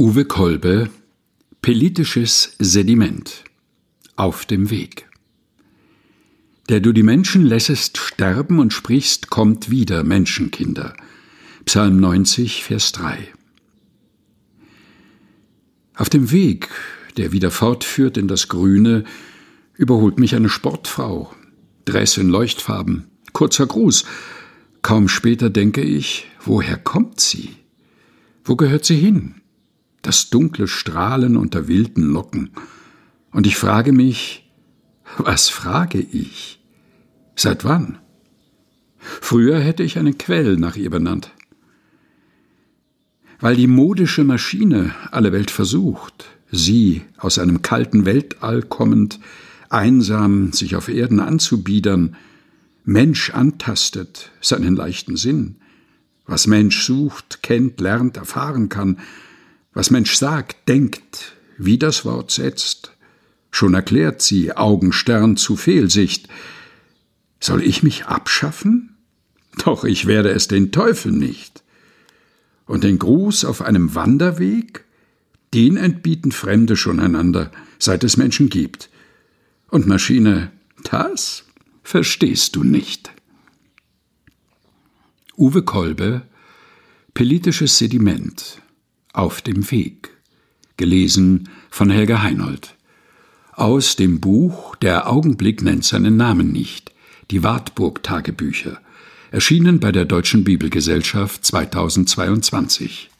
Uwe Kolbe Politisches Sediment Auf dem Weg Der du die Menschen lässest sterben und sprichst, kommt wieder, Menschenkinder. Psalm 90, Vers 3 Auf dem Weg, der wieder fortführt in das Grüne, überholt mich eine Sportfrau. Dress in Leuchtfarben, kurzer Gruß. Kaum später denke ich, woher kommt sie? Wo gehört sie hin? Das dunkle Strahlen unter wilden Locken. Und ich frage mich, was frage ich? Seit wann? Früher hätte ich einen Quell nach ihr benannt. Weil die modische Maschine alle Welt versucht, sie aus einem kalten Weltall kommend, einsam sich auf Erden anzubiedern, Mensch antastet seinen leichten Sinn, was Mensch sucht, kennt, lernt, erfahren kann, was Mensch sagt, denkt, wie das Wort setzt, schon erklärt sie Augenstern zu Fehlsicht. Soll ich mich abschaffen? Doch ich werde es den Teufel nicht. Und den Gruß auf einem Wanderweg? Den entbieten Fremde schon einander, seit es Menschen gibt. Und Maschine, das verstehst du nicht. Uwe Kolbe Politisches Sediment auf dem Weg. Gelesen von Helga Heinold. Aus dem Buch Der Augenblick nennt seinen Namen nicht. Die Wartburg Tagebücher. Erschienen bei der Deutschen Bibelgesellschaft 2022.